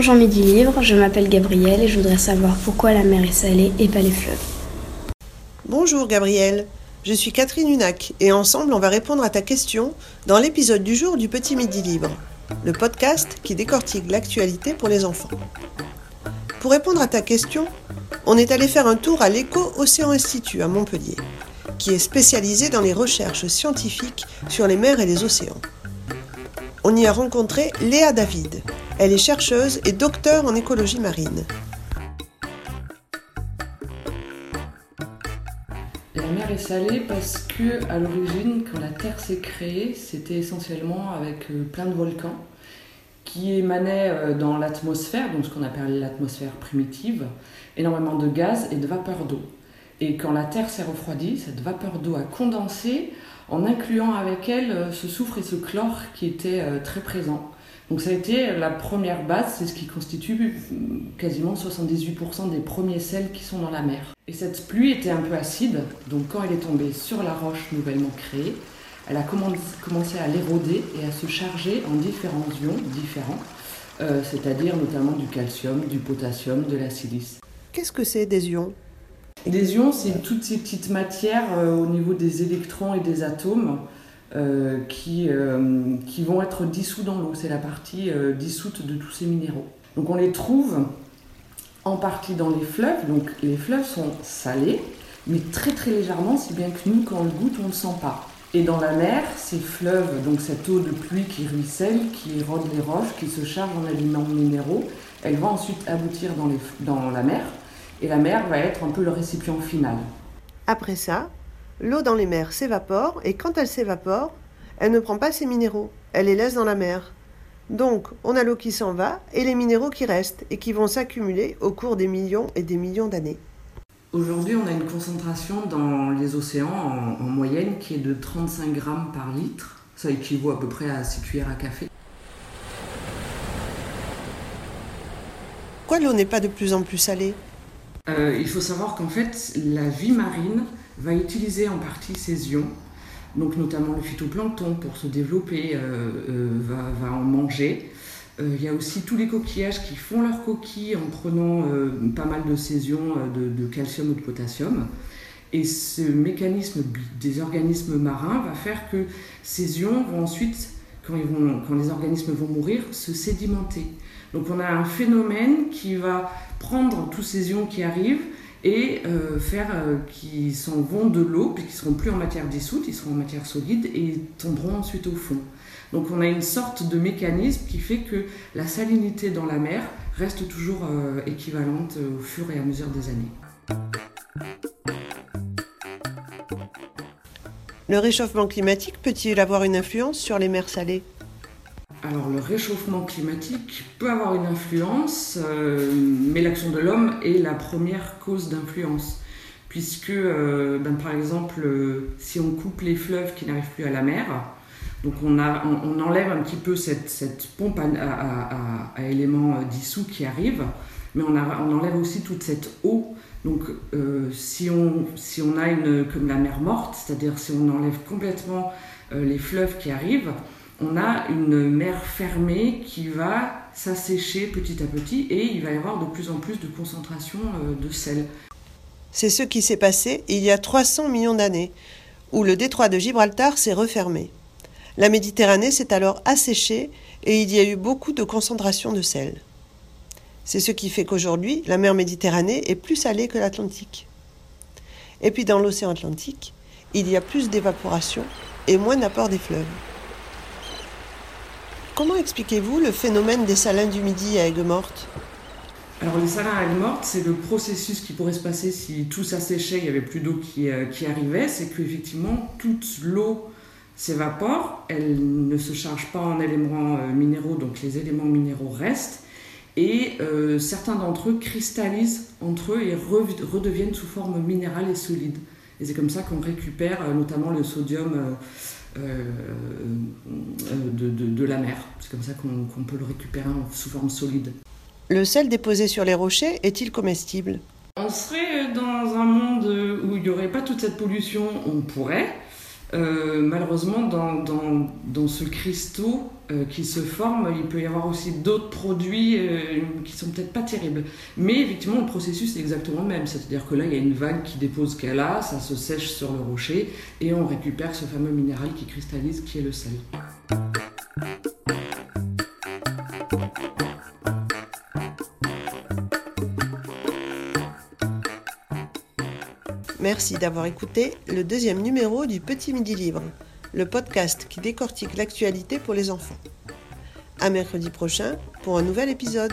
Bonjour Midi Livre, je m'appelle Gabrielle et je voudrais savoir pourquoi la mer est salée et pas les fleuves. Bonjour Gabrielle, je suis Catherine Hunac et ensemble on va répondre à ta question dans l'épisode du jour du Petit Midi Libre, le podcast qui décortique l'actualité pour les enfants. Pour répondre à ta question, on est allé faire un tour à l'Éco-Océan Institut à Montpellier, qui est spécialisé dans les recherches scientifiques sur les mers et les océans. On y a rencontré Léa David, elle est chercheuse et docteur en écologie marine. La mer est salée parce que à l'origine, quand la Terre s'est créée, c'était essentiellement avec euh, plein de volcans qui émanaient euh, dans l'atmosphère, donc ce qu'on appelle l'atmosphère primitive, énormément de gaz et de vapeur d'eau. Et quand la Terre s'est refroidie, cette vapeur d'eau a condensé en incluant avec elle euh, ce soufre et ce chlore qui étaient très présents. Donc ça a été la première base, c'est ce qui constitue quasiment 78% des premiers sels qui sont dans la mer. Et cette pluie était un peu acide, donc quand elle est tombée sur la roche nouvellement créée, elle a commencé à l'éroder et à se charger en différents ions différents, euh, c'est-à-dire notamment du calcium, du potassium, de la silice. Qu'est-ce que c'est des ions? Des ions, c'est toutes ces petites matières euh, au niveau des électrons et des atomes qui, euh, qui vont être dissous dans l'eau. C'est la partie euh, dissoute de tous ces minéraux. Donc on les trouve en partie dans les fleuves. Donc les fleuves sont salés, mais très très légèrement, si bien que nous, quand on le goûte, on ne le sent pas. Et dans la mer, ces fleuves, donc cette eau de pluie qui ruisselle, qui érode les roches, qui se charge en aliments minéraux, elle va ensuite aboutir dans, dans la mer. Et la mer va être un peu le récipient final. Après ça, l'eau dans les mers s'évapore et quand elle s'évapore, elle ne prend pas ses minéraux, elle les laisse dans la mer. Donc, on a l'eau qui s'en va et les minéraux qui restent et qui vont s'accumuler au cours des millions et des millions d'années. Aujourd'hui, on a une concentration dans les océans en, moyenne qui est de 35 grammes par litre. Ça équivaut à peu près à 6 cuillères à café. Pourquoi l'eau n'est pas de plus en plus salée? Euh, Il faut savoir qu'en fait, la vie marine va utiliser en partie ces ions, donc notamment le phytoplancton pour se développer, euh, euh, va, en manger. Euh, il y a aussi tous les coquillages qui font leurs coquilles en prenant pas mal de ces ions de, calcium ou de potassium. Et ce mécanisme des organismes marins va faire que ces ions vont ensuite, quand, ils vont, quand les organismes vont mourir, se sédimenter. Donc on a un phénomène qui va prendre tous ces ions qui arrivent et euh, faire euh, qui s'en vont de l'eau, puis qui seront plus en matière dissoute, ils seront en matière solide et tomberont ensuite au fond. Donc on a une sorte de mécanisme qui fait que la salinité dans la mer reste toujours euh, équivalente au fur et à mesure des années. Le réchauffement climatique peut-il avoir une influence sur les mers salées? Alors le réchauffement climatique peut avoir une influence, euh, mais l'action de l'homme est la première cause d'influence. Puisque, euh, ben, par exemple, euh, si on coupe les fleuves qui n'arrivent plus à la mer, donc on, enlève un petit peu cette, pompe à, éléments dissous qui arrive, mais on, enlève aussi toute cette eau. Donc si, on, a comme la mer morte, c'est-à-dire si on enlève complètement les fleuves qui arrivent, on a une mer fermée qui va s'assécher petit à petit et il va y avoir de plus en plus de concentration euh, de sel. C'est ce qui s'est passé il y a 300 millions d'années, où le détroit de Gibraltar s'est refermé. La Méditerranée s'est alors asséchée et il y a eu beaucoup de concentration de sel. C'est ce qui fait qu'aujourd'hui, la mer Méditerranée est plus salée que l'Atlantique. Et puis dans l'océan Atlantique, il y a plus d'évaporation et moins d'apport des fleuves. Comment expliquez-vous le phénomène des salins du Midi à Aigues-Mortes alors les salins à Aigues-Mortes, c'est le processus qui pourrait se passer si tout s'asséchait, il n'y avait plus d'eau qui, euh, arrivait, c'est qu'effectivement toute l'eau s'évapore, elle ne se charge pas en éléments euh, minéraux, donc les éléments minéraux restent, et euh, certains d'entre eux cristallisent entre eux et redeviennent sous forme minérale et solide. Et c'est comme ça qu'on récupère notamment le sodium euh, de, la mer. C'est comme ça qu'on peut le récupérer sous forme solide. Le sel déposé sur les rochers est-il comestible? On serait dans un monde où il n'y aurait pas toute cette pollution, on pourrait. Euh, malheureusement, dans, dans, ce cristaux euh, qui se forme, il peut y avoir aussi d'autres produits euh, qui sont peut-être pas terribles. Mais effectivement, le processus est exactement le même. C'est-à-dire que là, il y a une vague qui dépose qu'elle a, ça se sèche sur le rocher et on récupère ce fameux minéral qui cristallise, qui est le sel. Merci d'avoir écouté le deuxième numéro du Petit Midi Libre, le podcast qui décortique l'actualité pour les enfants. À mercredi prochain pour un nouvel épisode.